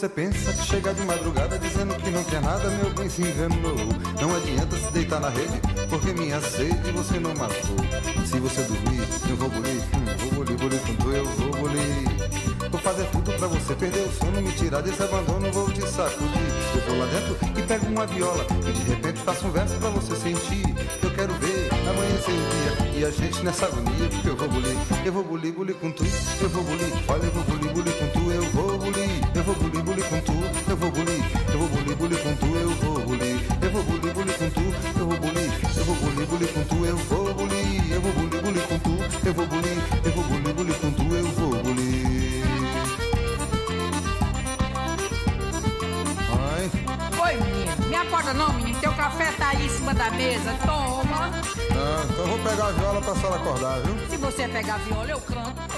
S11: Você
S12: pensa que chega de madrugada dizendo que não quer nada, meu bem se enganou. Não adianta se deitar na rede, porque minha sede você não matou. Se você dormir, eu vou bulir, hum, vou bulir, bulir com tu, eu vou bulir. Vou fazer tudo pra você perder o sono, me tirar desse abandono, vou te sacudir. Eu vou lá dentro e pego uma viola, e de repente faço um verso pra você sentir. Eu quero e a gente nessa agonia, porque eu vou bulir, eu vou bulir, bulir com tu, eu vou bulir, olha, eu vou bulir, bulir com tu, eu vou bulir. Eu vou bulir, bulir com tu, eu vou bulir, eu vou bulir, bulir com tu, viola pra senhora acordar, viu?
S11: Se você pegar a viola, eu canto.